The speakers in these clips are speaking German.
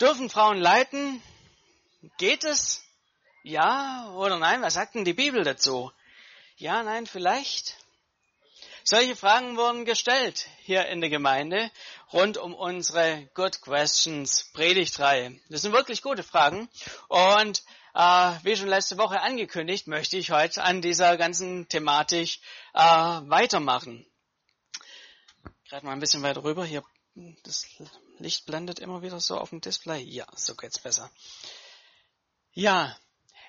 Dürfen Frauen leiten? Geht es? Ja oder nein? Was sagt denn die Bibel dazu? Ja, nein, vielleicht? Solche Fragen wurden gestellt hier in der Gemeinde rund um unsere Good Questions Predigtreihe. Das sind wirklich gute Fragen und äh, wie schon letzte Woche angekündigt, möchte ich heute an dieser ganzen Thematik äh, weitermachen. Gerade mal ein bisschen weiter rüber. Hier, das Licht blendet immer wieder so auf dem Display. Ja, so geht's besser. Ja,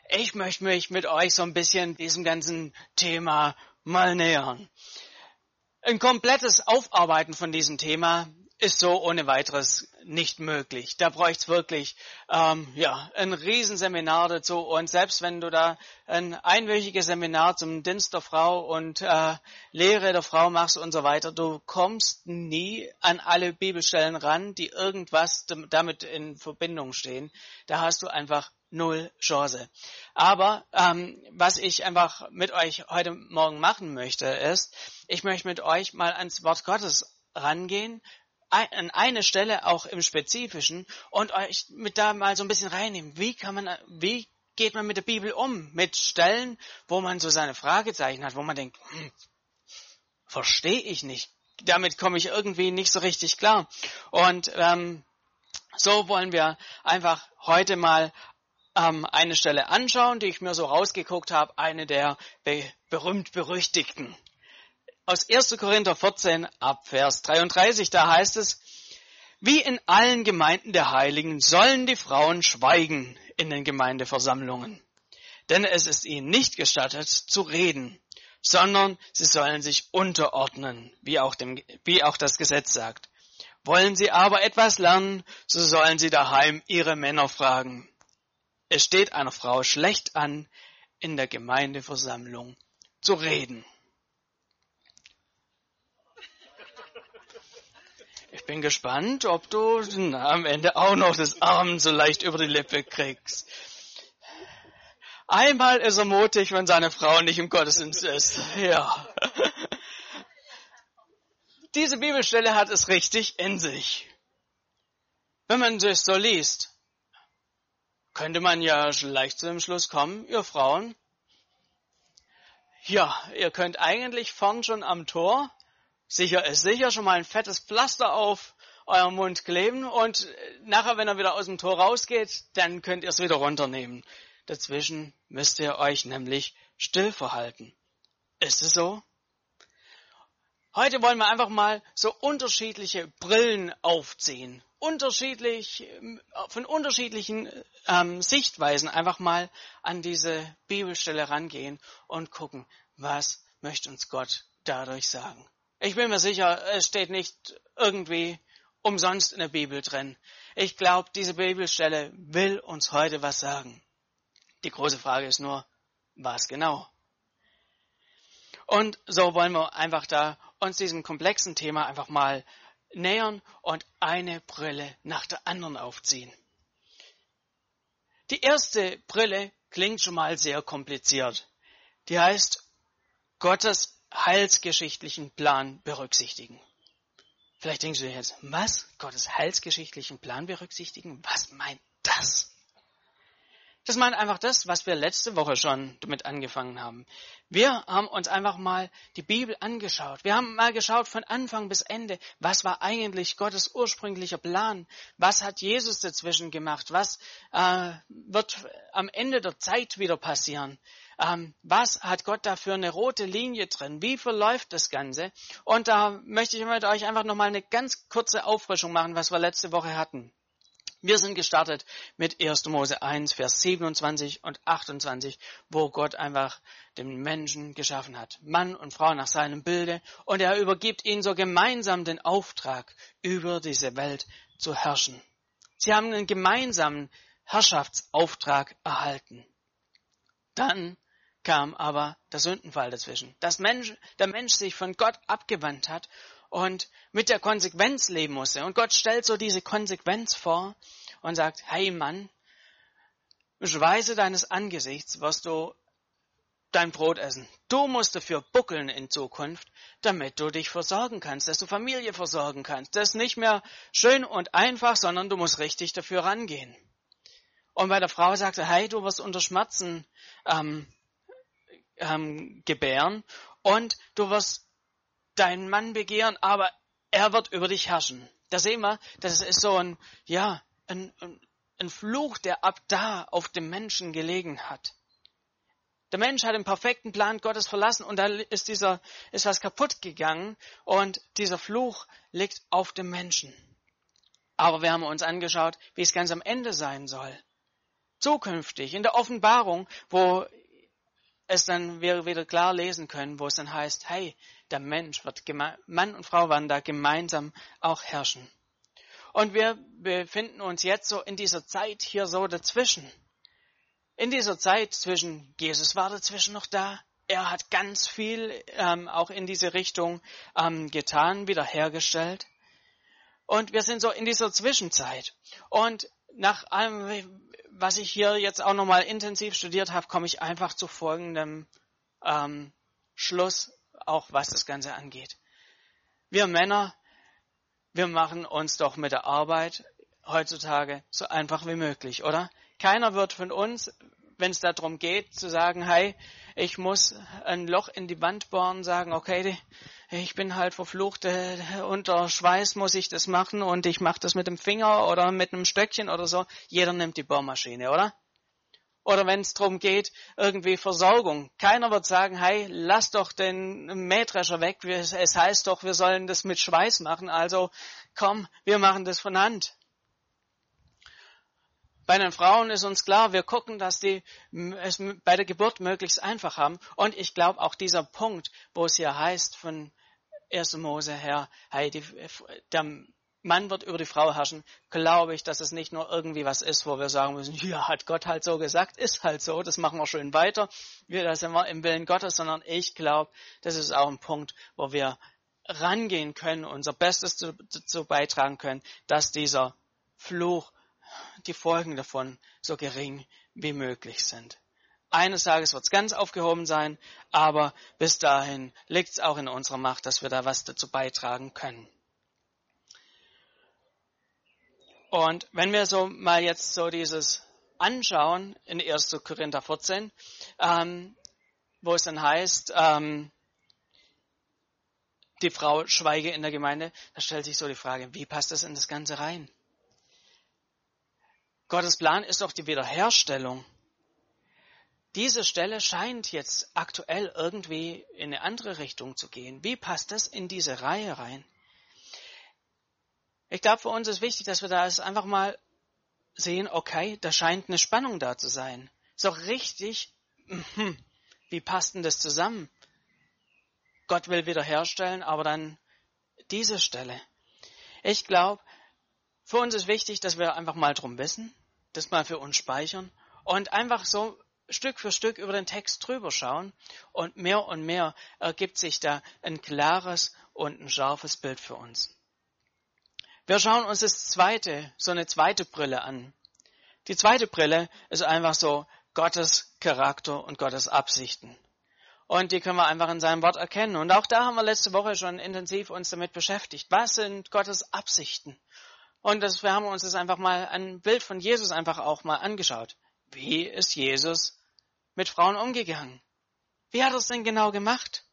ich möchte mich mit euch so ein bisschen diesem ganzen Thema mal nähern. Ein komplettes Aufarbeiten von diesem Thema ist so ohne weiteres nicht möglich. Da bräuchte es wirklich ähm, ja, ein Riesenseminar dazu. Und selbst wenn du da ein einwöchiges Seminar zum Dienst der Frau und äh, Lehre der Frau machst und so weiter, du kommst nie an alle Bibelstellen ran, die irgendwas damit in Verbindung stehen. Da hast du einfach null Chance. Aber ähm, was ich einfach mit euch heute Morgen machen möchte, ist, ich möchte mit euch mal ans Wort Gottes rangehen, an eine Stelle auch im Spezifischen und euch mit da mal so ein bisschen reinnehmen. Wie kann man, wie geht man mit der Bibel um? Mit Stellen, wo man so seine Fragezeichen hat, wo man denkt, hm, verstehe ich nicht. Damit komme ich irgendwie nicht so richtig klar. Und ähm, so wollen wir einfach heute mal ähm, eine Stelle anschauen, die ich mir so rausgeguckt habe, eine der be berühmt-berüchtigten aus 1. Korinther 14 ab Vers 33, da heißt es, wie in allen Gemeinden der Heiligen sollen die Frauen schweigen in den Gemeindeversammlungen. Denn es ist ihnen nicht gestattet zu reden, sondern sie sollen sich unterordnen, wie auch, dem, wie auch das Gesetz sagt. Wollen sie aber etwas lernen, so sollen sie daheim ihre Männer fragen. Es steht einer Frau schlecht an, in der Gemeindeversammlung zu reden. Bin gespannt, ob du am Ende auch noch das Arm so leicht über die Lippe kriegst. Einmal ist er mutig, wenn seine Frau nicht im Gottesdienst ist. Ja. Diese Bibelstelle hat es richtig in sich. Wenn man das so liest, könnte man ja leicht zu dem Schluss kommen, ihr Frauen, ja, ihr könnt eigentlich vorn schon am Tor sicher ist sicher schon mal ein fettes Pflaster auf eurem Mund kleben und nachher, wenn er wieder aus dem Tor rausgeht, dann könnt ihr es wieder runternehmen. Dazwischen müsst ihr euch nämlich still verhalten. Ist es so? Heute wollen wir einfach mal so unterschiedliche Brillen aufziehen. Unterschiedlich, von unterschiedlichen ähm, Sichtweisen einfach mal an diese Bibelstelle rangehen und gucken, was möchte uns Gott dadurch sagen. Ich bin mir sicher, es steht nicht irgendwie umsonst in der Bibel drin. Ich glaube, diese Bibelstelle will uns heute was sagen. Die große Frage ist nur, was genau? Und so wollen wir einfach da uns diesem komplexen Thema einfach mal nähern und eine Brille nach der anderen aufziehen. Die erste Brille klingt schon mal sehr kompliziert. Die heißt Gottes heilsgeschichtlichen Plan berücksichtigen. Vielleicht denkst du dir jetzt, was? Gottes heilsgeschichtlichen Plan berücksichtigen? Was meint das? Das meint einfach das, was wir letzte Woche schon damit angefangen haben. Wir haben uns einfach mal die Bibel angeschaut. Wir haben mal geschaut von Anfang bis Ende, was war eigentlich Gottes ursprünglicher Plan? Was hat Jesus dazwischen gemacht? Was äh, wird am Ende der Zeit wieder passieren? ähm, was hat Gott da für eine rote Linie drin? Wie verläuft das Ganze? Und da möchte ich mit euch einfach nochmal eine ganz kurze Auffrischung machen, was wir letzte Woche hatten. Wir sind gestartet mit 1. Mose 1, Vers 27 und 28, wo Gott einfach den Menschen geschaffen hat. Mann und Frau nach seinem Bilde. Und er übergibt ihnen so gemeinsam den Auftrag, über diese Welt zu herrschen. Sie haben einen gemeinsamen Herrschaftsauftrag erhalten. Dann kam aber der Sündenfall dazwischen. Dass Mensch, der Mensch sich von Gott abgewandt hat und mit der Konsequenz leben musste. Und Gott stellt so diese Konsequenz vor und sagt, hey Mann, Schweiße deines Angesichts wirst du dein Brot essen. Du musst dafür buckeln in Zukunft, damit du dich versorgen kannst, dass du Familie versorgen kannst. Das ist nicht mehr schön und einfach, sondern du musst richtig dafür rangehen. Und bei der Frau sagte, hey, du wirst unter Schmerzen ähm, ähm, gebären und du wirst deinen Mann begehren, aber er wird über dich herrschen. Da sehen wir, das ist so ein, ja, ein, ein Fluch, der ab da auf dem Menschen gelegen hat. Der Mensch hat den perfekten Plan Gottes verlassen und da ist dieser, ist was kaputt gegangen und dieser Fluch liegt auf dem Menschen. Aber wir haben uns angeschaut, wie es ganz am Ende sein soll. Zukünftig, in der Offenbarung, wo es dann wir wieder klar lesen können, wo es dann heißt, hey, der Mensch wird, Mann und Frau werden da gemeinsam auch herrschen. Und wir befinden uns jetzt so in dieser Zeit hier so dazwischen. In dieser Zeit zwischen, Jesus war dazwischen noch da, er hat ganz viel ähm, auch in diese Richtung ähm, getan, wiederhergestellt. Und wir sind so in dieser Zwischenzeit. Und nach allem, was ich hier jetzt auch nochmal intensiv studiert habe, komme ich einfach zu folgendem ähm, Schluss, auch was das Ganze angeht. Wir Männer, wir machen uns doch mit der Arbeit heutzutage so einfach wie möglich, oder? Keiner wird von uns, wenn es darum geht, zu sagen, hey, ich muss ein Loch in die Wand bohren, sagen, okay, ich bin halt verflucht, äh, unter Schweiß muss ich das machen und ich mache das mit dem Finger oder mit einem Stöckchen oder so. Jeder nimmt die Bohrmaschine, oder? Oder wenn es darum geht, irgendwie Versorgung. Keiner wird sagen, hey, lass doch den Mähdrescher weg. Es heißt doch, wir sollen das mit Schweiß machen. Also komm, wir machen das von Hand. Bei den Frauen ist uns klar, wir gucken, dass die es bei der Geburt möglichst einfach haben. Und ich glaube auch dieser Punkt, wo es hier heißt von 1. Mose her, hey, die, der Mann wird über die Frau herrschen, glaube ich, dass es nicht nur irgendwie was ist, wo wir sagen müssen, ja, hat Gott halt so gesagt, ist halt so, das machen wir schön weiter, wir, da sind wir im Willen Gottes, sondern ich glaube, das ist auch ein Punkt, wo wir rangehen können, unser Bestes zu, zu beitragen können, dass dieser Fluch die Folgen davon so gering wie möglich sind. Eines Tages wird es ganz aufgehoben sein, aber bis dahin liegt es auch in unserer Macht, dass wir da was dazu beitragen können. Und wenn wir so mal jetzt so dieses anschauen in 1. Korinther 14, ähm, wo es dann heißt, ähm, die Frau schweige in der Gemeinde, da stellt sich so die Frage, wie passt das in das Ganze rein? Gottes Plan ist doch die Wiederherstellung. Diese Stelle scheint jetzt aktuell irgendwie in eine andere Richtung zu gehen. Wie passt das in diese Reihe rein? Ich glaube, für uns ist wichtig, dass wir da einfach mal sehen, okay, da scheint eine Spannung da zu sein. Ist doch richtig, mhm, wie passt denn das zusammen? Gott will wiederherstellen, aber dann diese Stelle. Ich glaube, für uns ist wichtig, dass wir einfach mal drum wissen, das mal für uns speichern und einfach so Stück für Stück über den Text drüber schauen und mehr und mehr ergibt sich da ein klares und ein scharfes Bild für uns. Wir schauen uns das zweite, so eine zweite Brille an. Die zweite Brille ist einfach so Gottes Charakter und Gottes Absichten. Und die können wir einfach in seinem Wort erkennen. Und auch da haben wir letzte Woche schon intensiv uns damit beschäftigt. Was sind Gottes Absichten? Und das, wir haben uns das einfach mal ein Bild von Jesus einfach auch mal angeschaut. Wie ist Jesus mit Frauen umgegangen? Wie hat er es denn genau gemacht?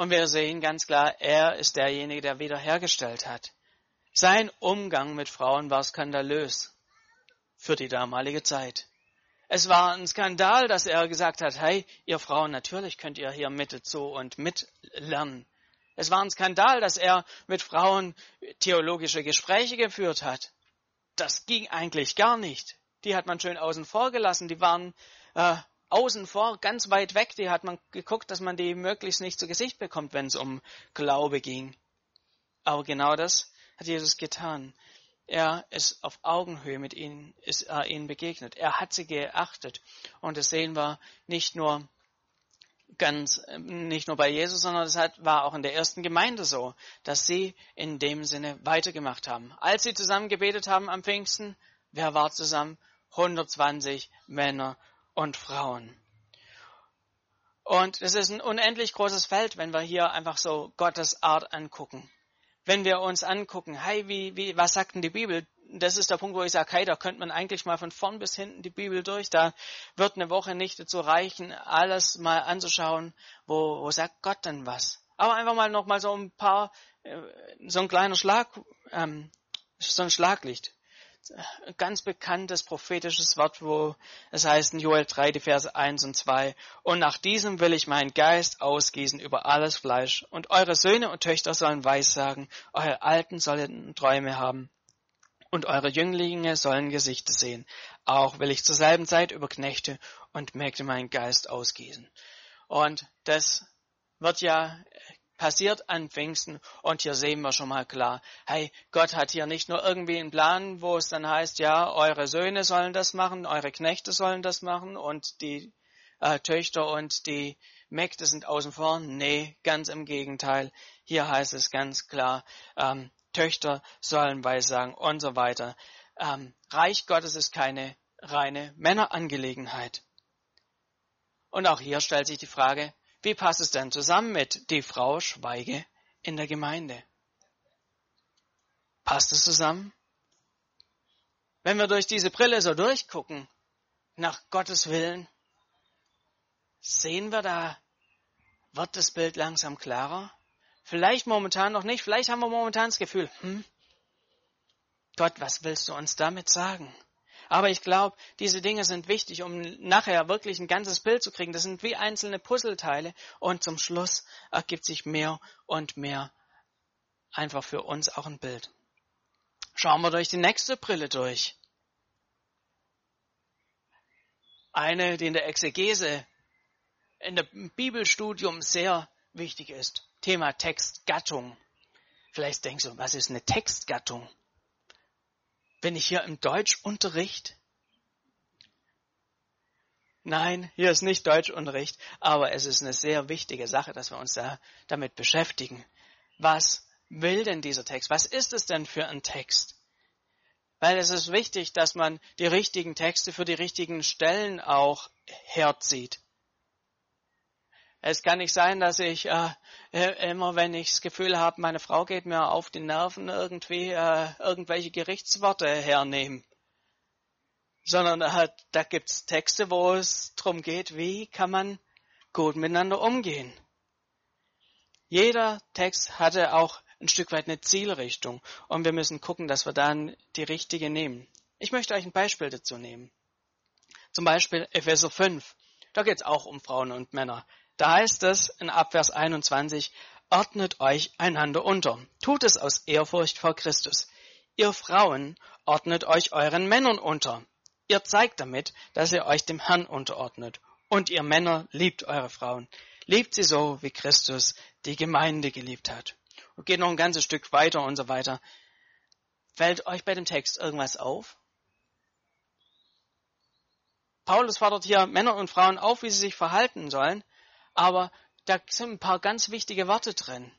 Und wir sehen ganz klar, er ist derjenige, der wiederhergestellt hat. Sein Umgang mit Frauen war skandalös für die damalige Zeit. Es war ein Skandal, dass er gesagt hat, hey, ihr Frauen, natürlich könnt ihr hier mit zu und mitlernen. Es war ein Skandal, dass er mit Frauen theologische Gespräche geführt hat. Das ging eigentlich gar nicht. Die hat man schön außen vor gelassen. Die waren äh, außen vor, ganz weit weg. Die hat man geguckt, dass man die möglichst nicht zu Gesicht bekommt, wenn es um Glaube ging. Aber genau das hat Jesus getan. Er ist auf Augenhöhe mit ihnen, ist er ihnen begegnet. Er hat sie geachtet. Und das sehen wir nicht nur ganz ähm, nicht nur bei Jesus, sondern das war auch in der ersten Gemeinde so, dass sie in dem Sinne weitergemacht haben. Als sie zusammen gebetet haben am Pfingsten, wer war zusammen? 120 Männer und Frauen. Und es ist ein unendlich großes Feld, wenn wir hier einfach so Gottes Art angucken. Wenn wir uns angucken, hey, wie, wie, was sagt denn die Bibel? Das ist der Punkt, wo ich sage, hey, da könnte man eigentlich mal von vorn bis hinten die Bibel durch. Da wird eine Woche nicht dazu reichen, alles mal anzuschauen, wo, wo sagt Gott denn was. Aber einfach mal noch mal so ein paar, äh, so ein kleiner Schlag, ähm, so ein Schlaglicht ganz bekanntes prophetisches Wort, wo es heißt in Joel 3, die Verse 1 und 2. Und nach diesem will ich meinen Geist ausgießen über alles Fleisch. Und eure Söhne und Töchter sollen Weissagen, eure Alten sollen Träume haben. Und eure Jünglinge sollen Gesichter sehen. Auch will ich zur selben Zeit über Knechte und Mägde meinen Geist ausgießen. Und das wird ja passiert an Pfingsten und hier sehen wir schon mal klar, hey, Gott hat hier nicht nur irgendwie einen Plan, wo es dann heißt, ja, eure Söhne sollen das machen, eure Knechte sollen das machen und die äh, Töchter und die Mägde sind außen vor. Nee, ganz im Gegenteil. Hier heißt es ganz klar, ähm, Töchter sollen Weissagen und so weiter. Ähm, Reich Gottes ist keine reine Männerangelegenheit. Und auch hier stellt sich die Frage, wie passt es denn zusammen mit die Frau schweige in der Gemeinde? Passt es zusammen? Wenn wir durch diese Brille so durchgucken, nach Gottes Willen, sehen wir da, wird das Bild langsam klarer? Vielleicht momentan noch nicht, vielleicht haben wir momentan das Gefühl, hm, Gott, was willst du uns damit sagen? Aber ich glaube, diese Dinge sind wichtig, um nachher wirklich ein ganzes Bild zu kriegen. Das sind wie einzelne Puzzleteile und zum Schluss ergibt sich mehr und mehr einfach für uns auch ein Bild. Schauen wir durch die nächste Brille durch. Eine, die in der Exegese, in der Bibelstudium sehr wichtig ist. Thema Textgattung. Vielleicht denkst du, was ist eine Textgattung? Bin ich hier im Deutschunterricht? Nein, hier ist nicht Deutschunterricht, aber es ist eine sehr wichtige Sache, dass wir uns da damit beschäftigen. Was will denn dieser Text? Was ist es denn für ein Text? Weil es ist wichtig, dass man die richtigen Texte für die richtigen Stellen auch herzieht. Es kann nicht sein, dass ich äh, äh immer, wenn ich das Gefühl habe, meine Frau geht mir auf die Nerven, irgendwie äh, irgendwelche Gerichtsworte hernehme. Sondern äh, da gibt's Texte, wo es darum geht, wie kann man gut miteinander umgehen. Jeder Text hatte auch ein Stück weit eine Zielrichtung und wir müssen gucken, dass wir dann die richtige nehmen. Ich möchte euch ein Beispiel dazu nehmen. Zum Beispiel Epheser 5. Da geht es auch um Frauen und Männer. Da heißt es in Abvers 21, ordnet euch einander unter. Tut es aus Ehrfurcht vor Christus. Ihr Frauen ordnet euch euren Männern unter. Ihr zeigt damit, dass ihr euch dem Herrn unterordnet. Und ihr Männer liebt eure Frauen. Liebt sie so, wie Christus die Gemeinde geliebt hat. Und geht noch ein ganzes Stück weiter und so weiter. Fällt euch bei dem Text irgendwas auf? Paulus fordert hier Männer und Frauen auf, wie sie sich verhalten sollen aber da sind ein paar ganz wichtige Worte drin.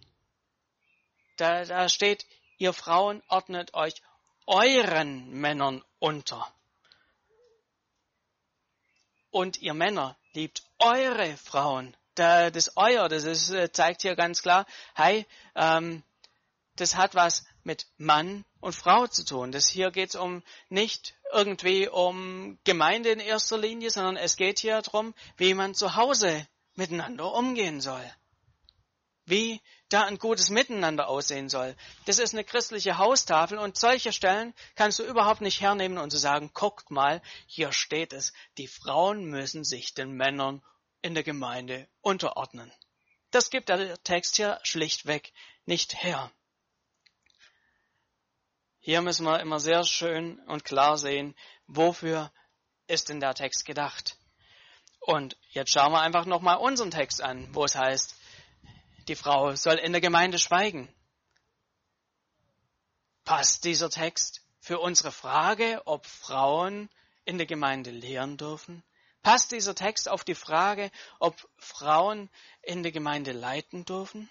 Da, da steht, ihr Frauen ordnet euch euren Männern unter. Und ihr Männer liebt eure Frauen. Da, das Euer, das ist, äh, zeigt hier ganz klar, hey, ähm, das hat was mit Mann und Frau zu tun. Das hier geht es um nicht irgendwie um Gemeinde in erster Linie, sondern es geht hier darum, wie man zu Hause miteinander umgehen soll. Wie da ein gutes Miteinander aussehen soll. Das ist eine christliche Haustafel und solche Stellen kannst du überhaupt nicht hernehmen und zu sagen, guckt mal, hier steht es, die Frauen müssen sich den Männern in der Gemeinde unterordnen. Das gibt der Text hier schlichtweg nicht her. Hier müssen wir immer sehr schön und klar sehen, wofür ist denn der Text gedacht. Und jetzt schauen wir einfach nochmal unseren Text an, wo es heißt, die Frau soll in der Gemeinde schweigen. Passt dieser Text für unsere Frage, ob Frauen in der Gemeinde lehren dürfen? Passt dieser Text auf die Frage, ob Frauen in der Gemeinde leiten dürfen?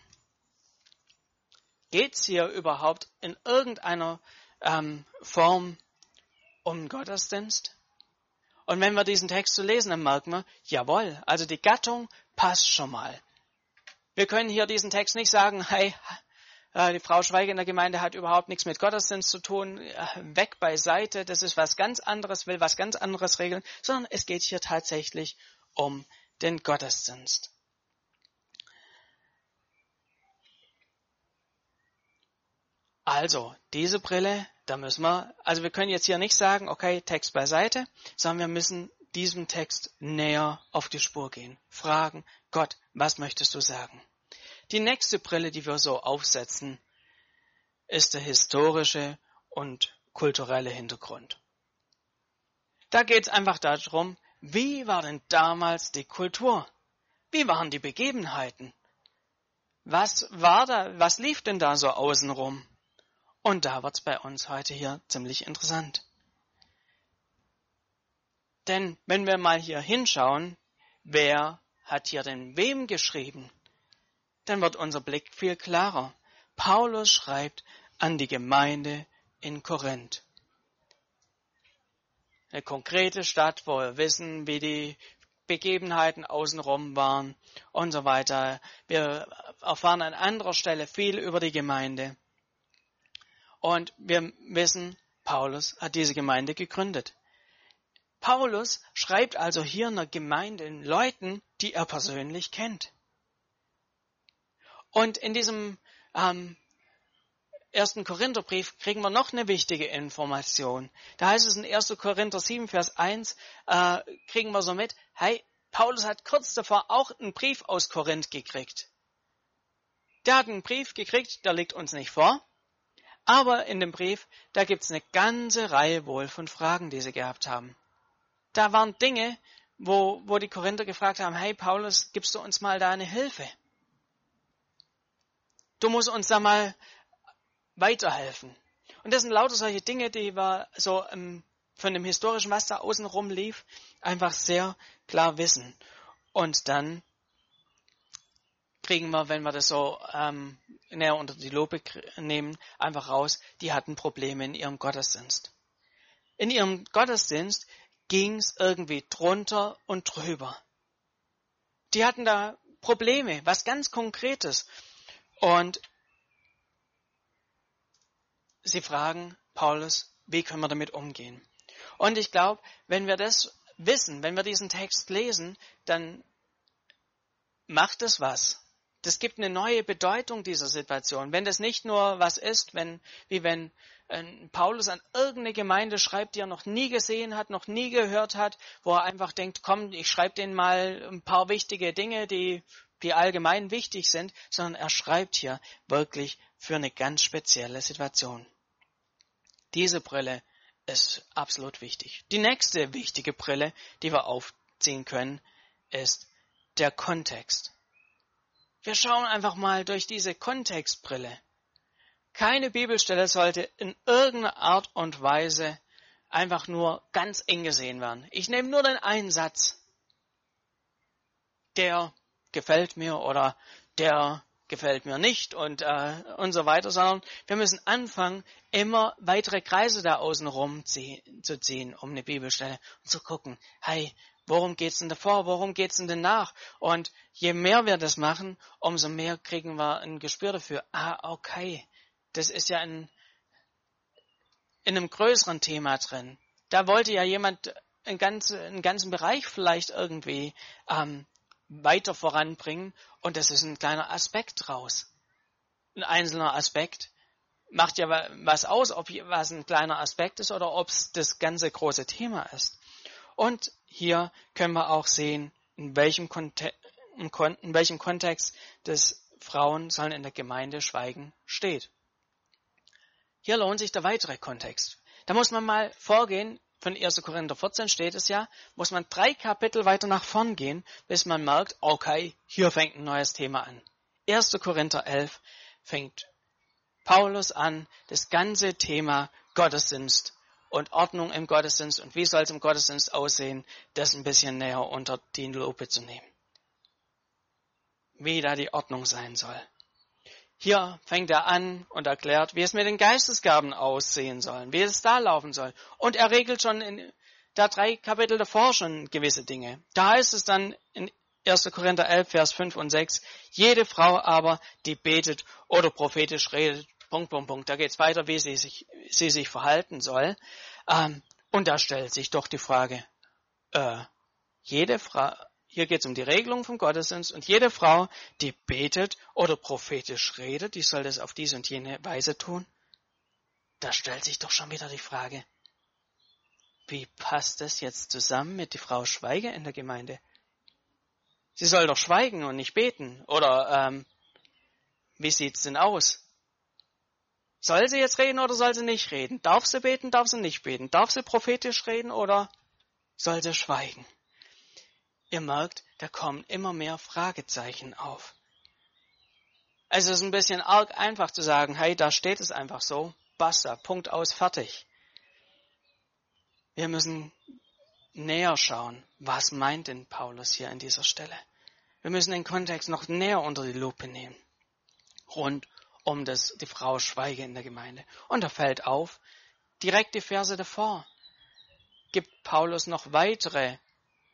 Geht es hier überhaupt in irgendeiner ähm, Form um Gottesdienst? Und wenn wir diesen Text so lesen, dann merken wir, jawohl, also die Gattung passt schon mal. Wir können hier diesen Text nicht sagen, hey, äh, die Frau Schweige in der Gemeinde hat überhaupt nichts mit Gottesdienst zu tun, äh, weg beiseite, das ist was ganz anderes, will was ganz anderes regeln, sondern es geht hier tatsächlich um den Gottesdienst. Also, diese Brille, da müssen wir, also wir können jetzt hier nicht sagen, okay, Text beiseite, sondern wir müssen diesem Text näher auf die Spur gehen. Fragen, Gott, was möchtest du sagen? Die nächste Brille, die wir so aufsetzen, ist der historische und kulturelle Hintergrund. Da geht es einfach darum, wie war denn damals die Kultur? Wie waren die Begebenheiten? Was war da, was lief denn da so außenrum? Und da wird's bei uns heute hier ziemlich interessant. Denn wenn wir mal hier hinschauen, wer hat hier denn wem geschrieben? dann wird unser Blick viel klarer. Paulus schreibt an die Gemeinde in Korinth. Eine konkrete Stadt, wo wir wissen, wie die Begebenheiten außenrum waren und so weiter. Wir erfahren an anderer Stelle viel über die Gemeinde. Und wir wissen, Paulus hat diese Gemeinde gegründet. Paulus schreibt also hier einer Gemeinde in Leuten, die er persönlich kennt. Und in diesem ähm, ersten Korintherbrief kriegen wir noch eine wichtige Information. Da heißt es in 1. Korinther 7, Vers 1, äh, kriegen wir so mit, hey, Paulus hat kurz davor auch einen Brief aus Korinth gekriegt. Der hat einen Brief gekriegt, der liegt uns nicht vor. Aber in dem Brief, da gibt's eine ganze Reihe wohl von Fragen, die sie gehabt haben. Da waren Dinge, wo, wo die Korinther gefragt haben, hey Paulus, gibst du uns mal da eine Hilfe? Du musst uns da mal weiterhelfen. Und das sind lauter solche Dinge, die wir so ähm, von dem historischen, was da außenrum lief, einfach sehr klar wissen. Und dann kriegen wir, wenn wir das so ähm, näher unter die Lupe nehmen, einfach raus, die hatten Probleme in ihrem Gottesdienst. In ihrem Gottesdienst ging es irgendwie drunter und drüber. Die hatten da Probleme, was ganz Konkretes. Und sie fragen Paulus, wie können wir damit umgehen? Und ich glaube, wenn wir das wissen, wenn wir diesen Text lesen, dann macht es was. Das gibt eine neue Bedeutung dieser Situation. Wenn das nicht nur was ist, wenn, wie wenn äh, Paulus an irgendeine Gemeinde schreibt, die er noch nie gesehen hat, noch nie gehört hat, wo er einfach denkt, komm, ich schreibe denen mal ein paar wichtige Dinge, die die allgemein wichtig sind, sondern er schreibt hier wirklich für eine ganz spezielle Situation. Diese Brille ist absolut wichtig. Die nächste wichtige Brille, die wir aufziehen können, ist der Kontext. Wir schauen einfach mal durch diese Kontextbrille. Keine Bibelstelle sollte in irgendeiner Art und Weise einfach nur ganz eng gesehen werden. Ich nehme nur den einen Satz, der gefällt mir oder der gefällt mir nicht und, äh, und so weiter, sondern wir müssen anfangen, immer weitere Kreise da außen rum zu ziehen um eine Bibelstelle und zu gucken, hey, worum geht's denn davor, worum geht's denn danach? Und je mehr wir das machen, umso mehr kriegen wir ein Gespür dafür, ah, okay, das ist ja ein, in einem größeren Thema drin. Da wollte ja jemand einen ganzen, einen ganzen Bereich vielleicht irgendwie ähm, weiter voranbringen und das ist ein kleiner Aspekt draus. Ein einzelner Aspekt macht ja was aus, ob was ein kleiner Aspekt ist oder ob es das ganze große Thema ist. Und hier können wir auch sehen, in welchem, Konte in welchem Kontext das Frauen sollen in der Gemeinde schweigen steht. Hier lohnt sich der weitere Kontext. Da muss man mal vorgehen, von 1. Korinther 14 steht es ja, muss man drei Kapitel weiter nach vorn gehen, bis man merkt, okay, hier fängt ein neues Thema an. 1. Korinther 11 fängt Paulus an, das ganze Thema Gottesdienst und Ordnung im Gottesdienst und wie soll es im Gottesdienst aussehen, das ein bisschen näher unter die Lupe zu nehmen. Wie da die Ordnung sein soll. Hier fängt er an und erklärt, wie es mit den Geistesgaben aussehen soll, wie es da laufen soll. Und er regelt schon in, da drei Kapitel davor schon gewisse Dinge. Da heißt es dann in 1. Korinther 11, Vers 5 und 6, jede Frau aber, die betet oder prophetisch redet, Punkt, Punkt, Punkt. Da geht es weiter, wie sie sich, sie sich verhalten soll. Ähm, und da stellt sich doch die Frage, äh, jede Frau, hier geht es um die Regelung vom Gottesdienst und jede Frau, die betet oder prophetisch redet, die soll das auf diese und jene Weise tun. Da stellt sich doch schon wieder die Frage, wie passt das jetzt zusammen mit die Frau Schweige in der Gemeinde? Sie soll doch schweigen und nicht beten. Oder ähm, wie sieht's denn aus? Soll sie jetzt reden oder soll sie nicht reden? Darf sie beten, darf sie nicht beten? Darf sie prophetisch reden oder soll sie schweigen? Ihr merkt, da kommen immer mehr Fragezeichen auf. Es ist ein bisschen arg einfach zu sagen, hey, da steht es einfach so, basta, Punkt aus, fertig. Wir müssen näher schauen, was meint denn Paulus hier an dieser Stelle. Wir müssen den Kontext noch näher unter die Lupe nehmen. Rund um das, die Frau Schweige in der Gemeinde. Und da fällt auf, direkt die Verse davor gibt Paulus noch weitere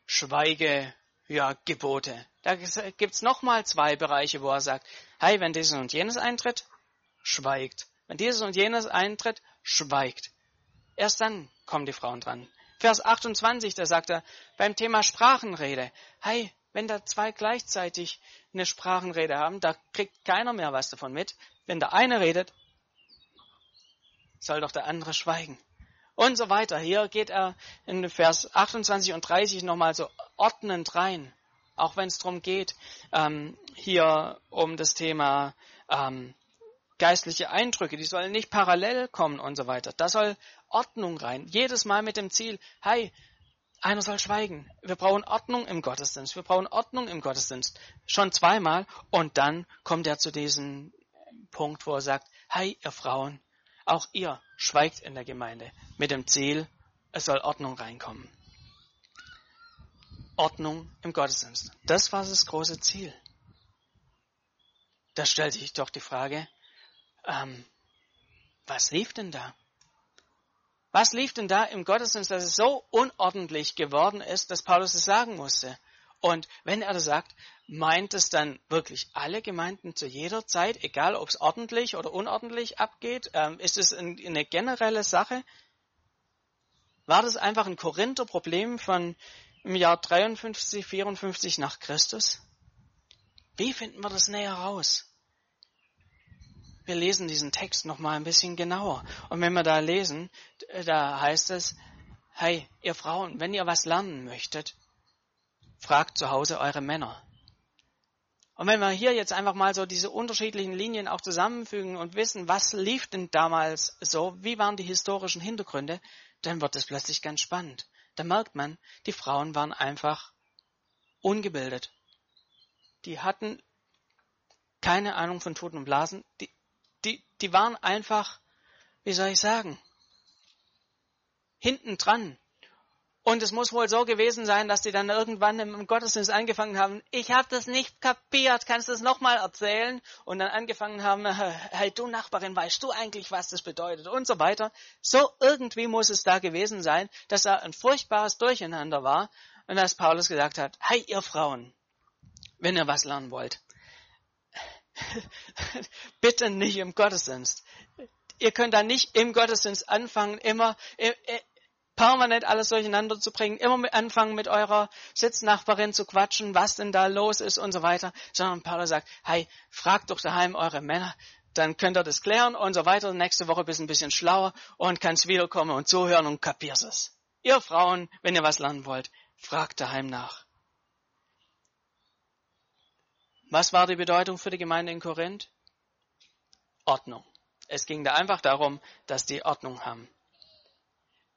Schweige, ja, Gebote. Da gibt's nochmal zwei Bereiche, wo er sagt, hey, wenn dieses und jenes eintritt, schweigt. Wenn dieses und jenes eintritt, schweigt. Erst dann kommen die Frauen dran. Vers 28, da sagt er, beim Thema Sprachenrede, hey, wenn da zwei gleichzeitig eine Sprachenrede haben, da kriegt keiner mehr was davon mit. Wenn der eine redet, soll doch der andere schweigen. Und so weiter. Hier geht er in Vers 28 und 30 nochmal so ordnend rein. Auch wenn es darum geht, ähm, hier um das Thema ähm, geistliche Eindrücke, die sollen nicht parallel kommen und so weiter. Da soll Ordnung rein. Jedes Mal mit dem Ziel, hey, einer soll schweigen. Wir brauchen Ordnung im Gottesdienst. Wir brauchen Ordnung im Gottesdienst. Schon zweimal. Und dann kommt er zu diesem Punkt, wo er sagt, hey, ihr Frauen, auch ihr schweigt in der Gemeinde. Mit dem Ziel, es soll Ordnung reinkommen. Ordnung im Gottesdienst. Das war das große Ziel. Da stellt sich doch die Frage, ähm, was lief denn da? Was lief denn da im Gottesdienst, dass es so unordentlich geworden ist, dass Paulus es sagen musste? Und wenn er das sagt, meint es dann wirklich alle Gemeinden zu jeder Zeit, egal ob es ordentlich oder unordentlich abgeht? Ähm, ist es eine generelle Sache? War das einfach ein Korinther-Problem von im Jahr 53, 54 nach Christus? Wie finden wir das näher raus? wir lesen diesen Text noch mal ein bisschen genauer. Und wenn wir da lesen, da heißt es, hey, ihr Frauen, wenn ihr was lernen möchtet, fragt zu Hause eure Männer. Und wenn wir hier jetzt einfach mal so diese unterschiedlichen Linien auch zusammenfügen und wissen, was lief denn damals so, wie waren die historischen Hintergründe, dann wird es plötzlich ganz spannend. Da merkt man, die Frauen waren einfach ungebildet. Die hatten keine Ahnung von Toten und Blasen. Die, die, die waren einfach, wie soll ich sagen, hinten dran. Und es muss wohl so gewesen sein, dass die dann irgendwann im Gottesdienst angefangen haben, ich habe das nicht kapiert, kannst du das nochmal erzählen? Und dann angefangen haben, hey du Nachbarin, weißt du eigentlich, was das bedeutet? Und so weiter. So irgendwie muss es da gewesen sein, dass da ein furchtbares Durcheinander war und dass Paulus gesagt hat, hey ihr Frauen, wenn ihr was lernen wollt, Bitte nicht im Gottesdienst. Ihr könnt da nicht im Gottesdienst anfangen, immer äh, äh, permanent alles durcheinander zu bringen, immer anfangen mit eurer Sitznachbarin zu quatschen, was denn da los ist und so weiter, sondern Paulus sagt, hey, fragt doch daheim eure Männer, dann könnt ihr das klären und so weiter. Nächste Woche bist du ein bisschen schlauer und kannst wiederkommen und zuhören und kapierst es. Ihr Frauen, wenn ihr was lernen wollt, fragt daheim nach. Was war die Bedeutung für die Gemeinde in Korinth? Ordnung. Es ging da einfach darum, dass die Ordnung haben.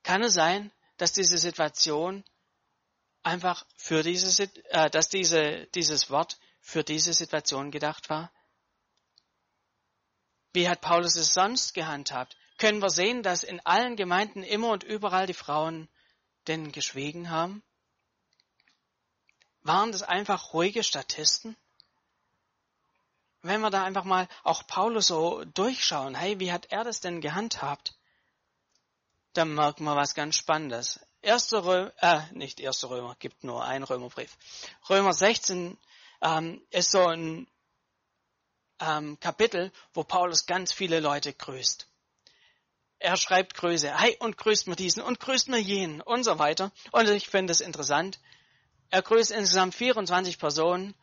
Kann es sein, dass diese Situation einfach für diese, äh, dass diese, dieses Wort für diese Situation gedacht war? Wie hat Paulus es sonst gehandhabt? Können wir sehen, dass in allen Gemeinden immer und überall die Frauen denn geschwiegen haben? Waren das einfach ruhige Statisten? wenn wir da einfach mal auch Paulus so durchschauen, hey, wie hat er das denn gehandhabt? Dann merken wir was ganz Spannendes. 1. Römer, äh, nicht 1. Römer, gibt nur einen Römerbrief. Römer 16 ähm, ist so ein ähm, Kapitel, wo Paulus ganz viele Leute grüßt. Er schreibt Grüße, hey, und grüßt mir diesen und grüßt mir jenen und so weiter. Und ich finde es interessant. Er grüßt insgesamt 24 Personen,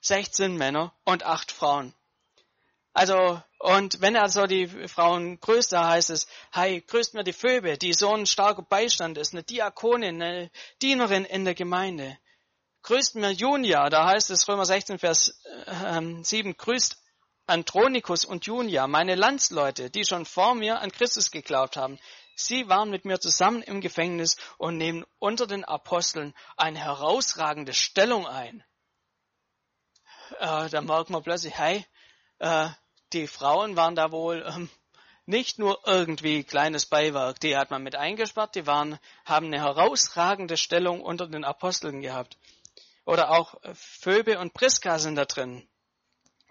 16 Männer und 8 Frauen. Also, und wenn er so die Frauen grüßt, da heißt es, hey, grüßt mir die Phoebe, die so ein starker Beistand ist, eine Diakonin, eine Dienerin in der Gemeinde. Grüßt mir Junia, da heißt es Römer 16, Vers äh, 7, grüßt Andronikus und Junia, meine Landsleute, die schon vor mir an Christus geglaubt haben. Sie waren mit mir zusammen im Gefängnis und nehmen unter den Aposteln eine herausragende Stellung ein. Äh, da merkt man plötzlich, hey, äh, die Frauen waren da wohl ähm, nicht nur irgendwie kleines Beiwerk, die hat man mit eingesperrt, die waren, haben eine herausragende Stellung unter den Aposteln gehabt. Oder auch Phoebe und Priska sind da drin,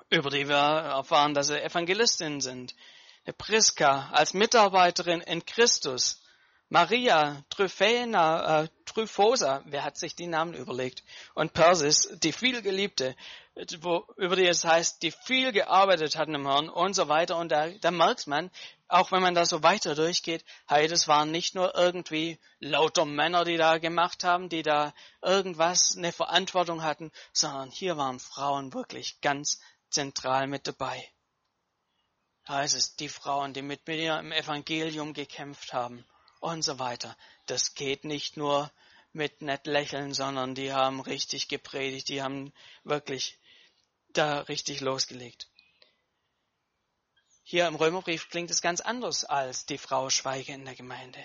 über die wir erfahren, dass sie Evangelistinnen sind. Priska als Mitarbeiterin in Christus. Maria, Tryphena, äh, Tryphosa, wer hat sich die Namen überlegt? Und Persis, die vielgeliebte, wo, über die es heißt, die viel gearbeitet hatten im Herrn und so weiter. Und da, da merkt man, auch wenn man da so weiter durchgeht, hey, das waren nicht nur irgendwie lauter Männer, die da gemacht haben, die da irgendwas, eine Verantwortung hatten, sondern hier waren Frauen wirklich ganz zentral mit dabei. Da heißt es, die Frauen, die mit mir im Evangelium gekämpft haben und so weiter. Das geht nicht nur mit nett lächeln, sondern die haben richtig gepredigt, die haben wirklich da richtig losgelegt. Hier im Römerbrief klingt es ganz anders als die Frau schweige in der Gemeinde.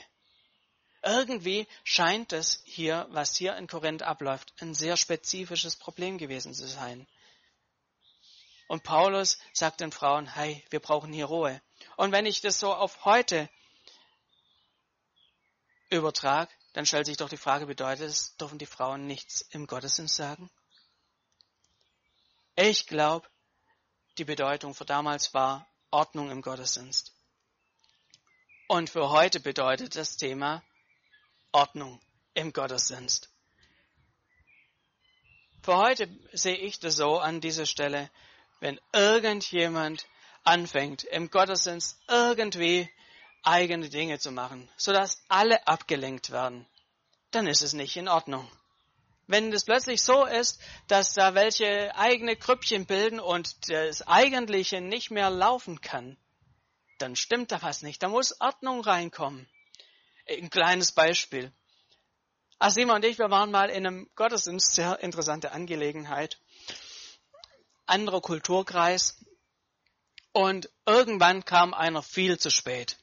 Irgendwie scheint es hier, was hier in Korinth abläuft, ein sehr spezifisches Problem gewesen zu sein. Und Paulus sagt den Frauen, hey, wir brauchen hier Ruhe. Und wenn ich das so auf heute übertrage, dann stellt sich doch die Frage, bedeutet es, dürfen die Frauen nichts im Gottesdienst sagen? Ich glaube, die Bedeutung für damals war Ordnung im Gottesdienst. Und für heute bedeutet das Thema Ordnung im Gottesdienst. Für heute sehe ich das so an dieser Stelle, wenn irgendjemand anfängt, im Gottesdienst irgendwie eigene Dinge zu machen, sodass alle abgelenkt werden, dann ist es nicht in Ordnung. Wenn es plötzlich so ist, dass da welche eigene Krüppchen bilden und das Eigentliche nicht mehr laufen kann, dann stimmt da was nicht. Da muss Ordnung reinkommen. Ein kleines Beispiel. Asima und ich, wir waren mal in einem Gottesdienst, sehr interessante Angelegenheit. Anderer Kulturkreis. Und irgendwann kam einer viel zu spät.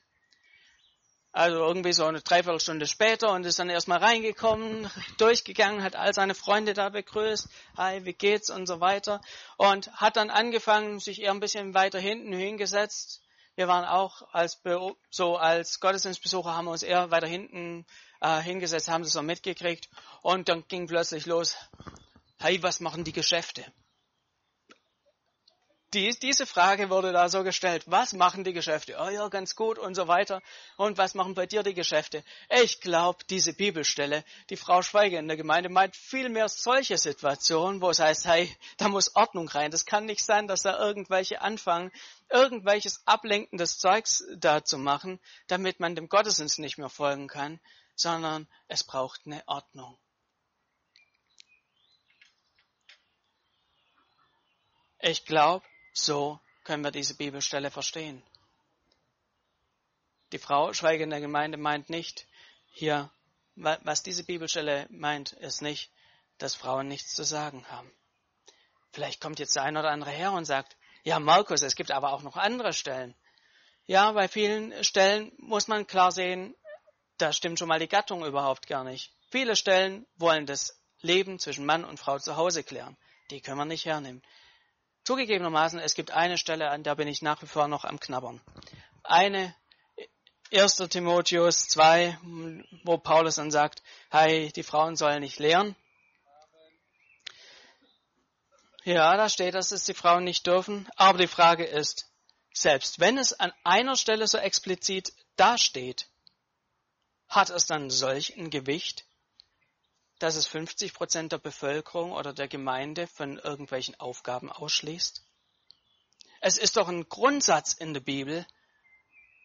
Also irgendwie so eine Dreiviertelstunde später und ist dann erstmal reingekommen, durchgegangen, hat all seine Freunde da begrüßt, hi, wie geht's und so weiter. Und hat dann angefangen, sich eher ein bisschen weiter hinten hingesetzt. Wir waren auch als, so als Gottesdienstbesucher, haben wir uns eher weiter hinten äh, hingesetzt, haben das so mitgekriegt. Und dann ging plötzlich los, hey, was machen die Geschäfte? Dies, diese Frage wurde da so gestellt. Was machen die Geschäfte? Oh ja, ganz gut und so weiter. Und was machen bei dir die Geschäfte? Ich glaube, diese Bibelstelle, die Frau Schweiger in der Gemeinde meint vielmehr solche Situationen, wo es heißt, hey, da muss Ordnung rein. Das kann nicht sein, dass da irgendwelche anfangen, irgendwelches ablenkendes Zeugs da zu machen, damit man dem Gottesdienst nicht mehr folgen kann, sondern es braucht eine Ordnung. Ich glaube, so können wir diese Bibelstelle verstehen. Die Frau schweigender Gemeinde meint nicht hier, was diese Bibelstelle meint, ist nicht, dass Frauen nichts zu sagen haben. Vielleicht kommt jetzt der ein oder andere her und sagt, ja, Markus, es gibt aber auch noch andere Stellen. Ja, bei vielen Stellen muss man klar sehen, da stimmt schon mal die Gattung überhaupt gar nicht. Viele Stellen wollen das Leben zwischen Mann und Frau zu Hause klären. Die können wir nicht hernehmen. Zugegebenermaßen, es gibt eine Stelle, an der bin ich nach wie vor noch am Knabbern. Eine 1. Timotheus 2, wo Paulus dann sagt, hey, die Frauen sollen nicht lehren. Ja, da steht, dass es die Frauen nicht dürfen. Aber die Frage ist, selbst wenn es an einer Stelle so explizit dasteht, hat es dann solch ein Gewicht, dass es 50 Prozent der Bevölkerung oder der Gemeinde von irgendwelchen Aufgaben ausschließt? Es ist doch ein Grundsatz in der Bibel,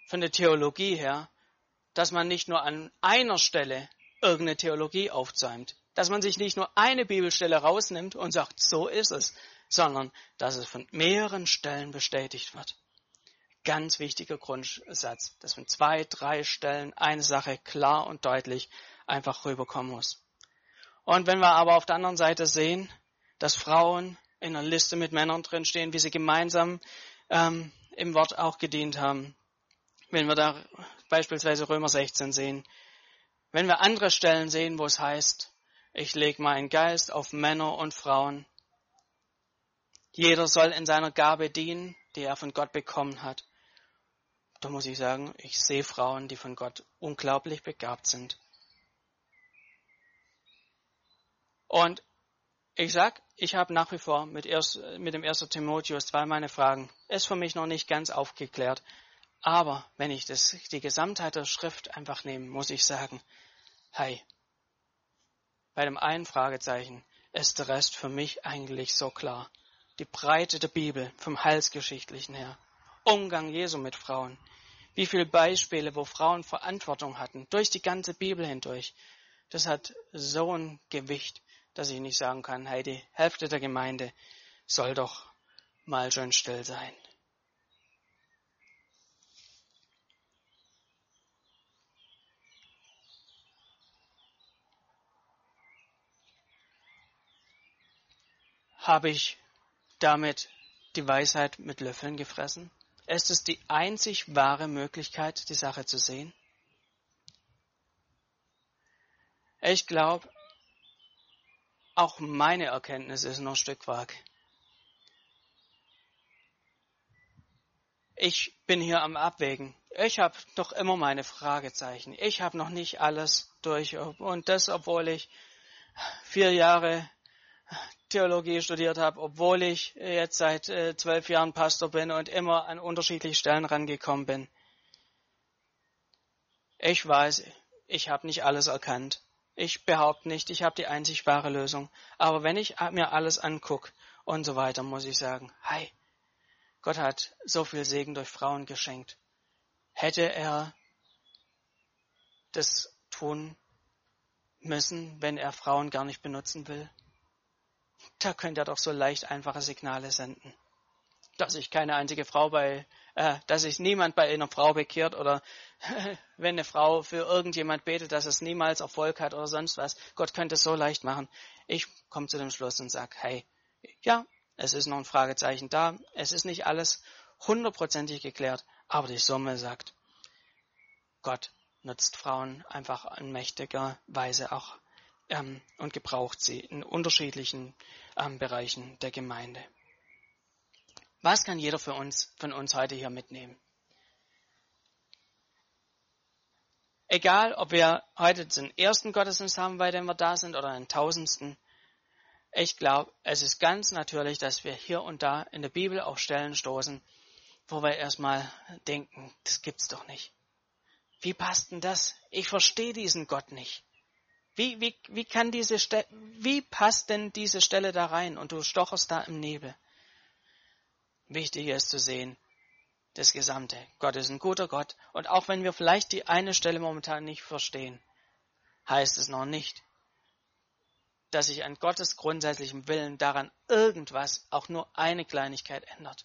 von der Theologie her, dass man nicht nur an einer Stelle irgendeine Theologie aufzäumt, dass man sich nicht nur eine Bibelstelle rausnimmt und sagt, so ist es, sondern dass es von mehreren Stellen bestätigt wird. Ganz wichtiger Grundsatz, dass von zwei, drei Stellen eine Sache klar und deutlich einfach rüberkommen muss. Und wenn wir aber auf der anderen Seite sehen, dass Frauen in einer Liste mit Männern drinstehen, wie sie gemeinsam ähm, im Wort auch gedient haben, wenn wir da beispielsweise Römer 16 sehen, wenn wir andere Stellen sehen, wo es heißt, ich lege meinen Geist auf Männer und Frauen, jeder soll in seiner Gabe dienen, die er von Gott bekommen hat. Da muss ich sagen, ich sehe Frauen, die von Gott unglaublich begabt sind. Und ich sag, ich habe nach wie vor mit, erst, mit dem 1. Timotheus zwei meine Fragen. Ist für mich noch nicht ganz aufgeklärt. Aber wenn ich das, die Gesamtheit der Schrift einfach nehme, muss ich sagen, hey, bei dem einen Fragezeichen ist der Rest für mich eigentlich so klar. Die Breite der Bibel vom Heilsgeschichtlichen her. Umgang Jesu mit Frauen. Wie viele Beispiele, wo Frauen Verantwortung hatten, durch die ganze Bibel hindurch. Das hat so ein Gewicht, dass ich nicht sagen kann, hey, die Hälfte der Gemeinde soll doch mal schön still sein. Habe ich damit die Weisheit mit Löffeln gefressen? Ist es die einzig wahre Möglichkeit, die Sache zu sehen? Ich glaube, auch meine Erkenntnis ist noch ein Stück weit. Ich bin hier am Abwägen. Ich habe doch immer meine Fragezeichen. Ich habe noch nicht alles durch. Und das, obwohl ich vier Jahre Theologie studiert habe, obwohl ich jetzt seit äh, zwölf Jahren Pastor bin und immer an unterschiedliche Stellen rangekommen bin. Ich weiß, ich habe nicht alles erkannt. Ich behaupte nicht, ich habe die einzig wahre Lösung. Aber wenn ich mir alles angucke und so weiter, muss ich sagen, hi, Gott hat so viel Segen durch Frauen geschenkt. Hätte er das tun müssen, wenn er Frauen gar nicht benutzen will? Da könnte er doch so leicht einfache Signale senden. Dass sich keine einzige Frau bei, äh, dass sich niemand bei einer Frau bekehrt oder wenn eine Frau für irgendjemand betet, dass es niemals Erfolg hat oder sonst was. Gott könnte es so leicht machen. Ich komme zu dem Schluss und sage, hey, ja, es ist noch ein Fragezeichen da. Es ist nicht alles hundertprozentig geklärt, aber die Summe sagt, Gott nutzt Frauen einfach in mächtiger Weise auch ähm, und gebraucht sie in unterschiedlichen ähm, Bereichen der Gemeinde. Was kann jeder für uns, von uns heute hier mitnehmen? Egal, ob wir heute den ersten Gottesdienst haben, bei dem wir da sind, oder den tausendsten. Ich glaube, es ist ganz natürlich, dass wir hier und da in der Bibel auf Stellen stoßen, wo wir erstmal denken, das gibt's doch nicht. Wie passt denn das? Ich verstehe diesen Gott nicht. Wie, wie, wie kann diese wie passt denn diese Stelle da rein? Und du stocherst da im Nebel. Wichtig ist zu sehen, das Gesamte. Gott ist ein guter Gott. Und auch wenn wir vielleicht die eine Stelle momentan nicht verstehen, heißt es noch nicht, dass sich an Gottes grundsätzlichem Willen daran irgendwas, auch nur eine Kleinigkeit ändert.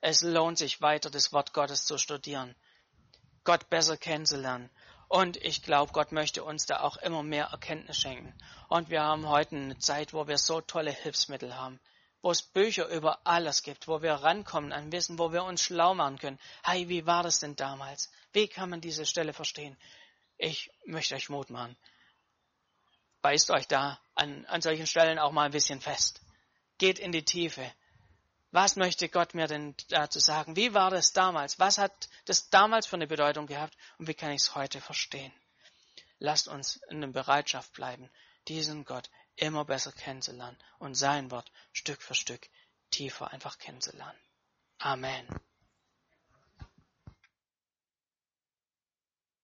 Es lohnt sich weiter, das Wort Gottes zu studieren, Gott besser kennenzulernen und ich glaube, Gott möchte uns da auch immer mehr Erkenntnis schenken. Und wir haben heute eine Zeit, wo wir so tolle Hilfsmittel haben, wo es Bücher über alles gibt, wo wir rankommen an Wissen, wo wir uns schlau machen können. Hey, wie war das denn damals? Wie kann man diese Stelle verstehen? Ich möchte euch Mut machen. Beißt euch da an, an solchen Stellen auch mal ein bisschen fest. Geht in die Tiefe. Was möchte Gott mir denn dazu sagen? Wie war das damals? Was hat das damals für eine Bedeutung gehabt? Und wie kann ich es heute verstehen? Lasst uns in der Bereitschaft bleiben, diesen Gott immer besser kennenzulernen und sein Wort Stück für Stück tiefer einfach kennenzulernen. Amen.